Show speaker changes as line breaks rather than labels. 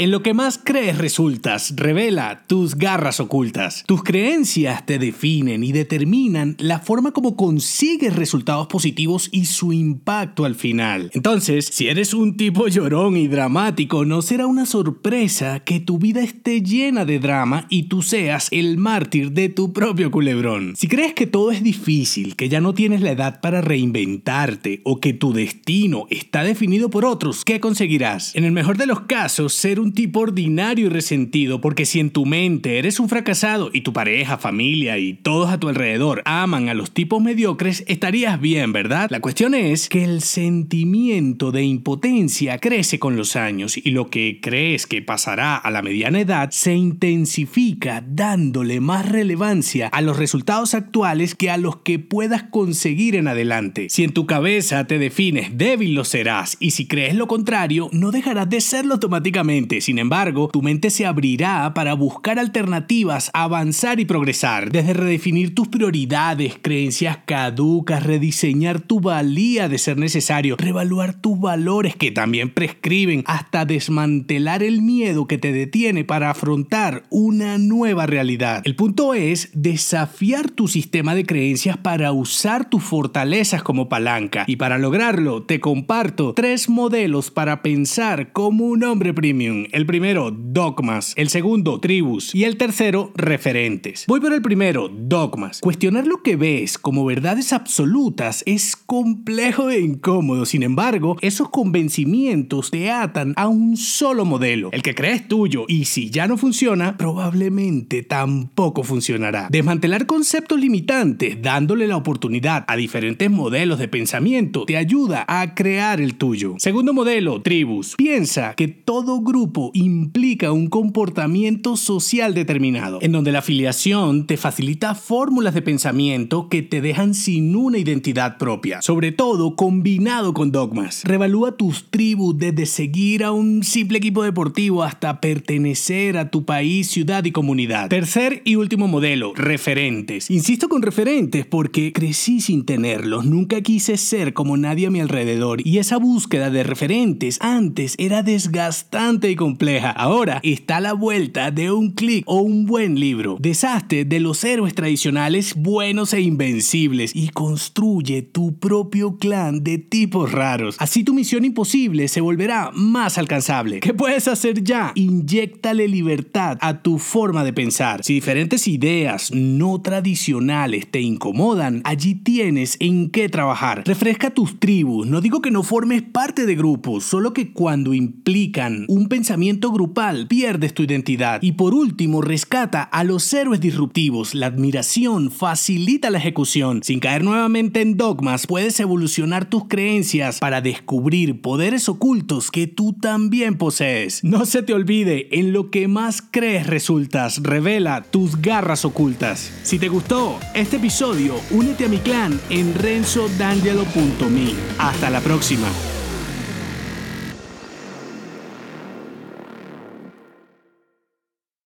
En lo que más crees resultas, revela tus garras ocultas. Tus creencias te definen y determinan la forma como consigues resultados positivos y su impacto al final. Entonces, si eres un tipo llorón y dramático, no será una sorpresa que tu vida esté llena de drama y tú seas el mártir de tu propio culebrón. Si crees que todo es difícil, que ya no tienes la edad para reinventarte o que tu destino está definido por otros, ¿qué conseguirás? En el mejor de los casos, ser un tipo ordinario y resentido, porque si en tu mente eres un fracasado y tu pareja, familia y todos a tu alrededor aman a los tipos mediocres, estarías bien, ¿verdad? La cuestión es que el sentimiento de impotencia crece con los años y lo que crees que pasará a la mediana edad se intensifica dándole más relevancia a los resultados actuales que a los que puedas conseguir en adelante. Si en tu cabeza te defines débil lo serás y si crees lo contrario no dejarás de serlo automáticamente sin embargo, tu mente se abrirá para buscar alternativas, avanzar y progresar, desde redefinir tus prioridades, creencias caducas, rediseñar tu valía de ser necesario, revaluar tus valores que también prescriben, hasta desmantelar el miedo que te detiene para afrontar una nueva realidad. El punto es desafiar tu sistema de creencias para usar tus fortalezas como palanca y para lograrlo te comparto tres modelos para pensar como un hombre premium. El primero, dogmas. El segundo, tribus. Y el tercero, referentes. Voy por el primero, dogmas. Cuestionar lo que ves como verdades absolutas es complejo e incómodo. Sin embargo, esos convencimientos te atan a un solo modelo, el que crees tuyo. Y si ya no funciona, probablemente tampoco funcionará. Desmantelar conceptos limitantes, dándole la oportunidad a diferentes modelos de pensamiento, te ayuda a crear el tuyo. Segundo modelo, tribus. Piensa que todo grupo implica un comportamiento social determinado, en donde la afiliación te facilita fórmulas de pensamiento que te dejan sin una identidad propia, sobre todo combinado con dogmas. Revalúa tus tribus desde seguir a un simple equipo deportivo hasta pertenecer a tu país, ciudad y comunidad. Tercer y último modelo, referentes. Insisto con referentes porque crecí sin tenerlos, nunca quise ser como nadie a mi alrededor y esa búsqueda de referentes antes era desgastante y compleja. Ahora está a la vuelta de un clic o un buen libro. Deshazte de los héroes tradicionales buenos e invencibles y construye tu propio clan de tipos raros. Así tu misión imposible se volverá más alcanzable. ¿Qué puedes hacer ya? Inyectale libertad a tu forma de pensar. Si diferentes ideas no tradicionales te incomodan, allí tienes en qué trabajar. Refresca tus tribus. No digo que no formes parte de grupos, solo que cuando implican un pensamiento grupal, pierdes tu identidad. Y por último, rescata a los héroes disruptivos. La admiración facilita la ejecución. Sin caer nuevamente en dogmas, puedes evolucionar tus creencias para descubrir poderes ocultos que tú también posees. No se te olvide, en lo que más crees resultas, revela tus garras ocultas. Si te gustó este episodio, únete a mi clan en renzodangelo.me. Hasta la próxima.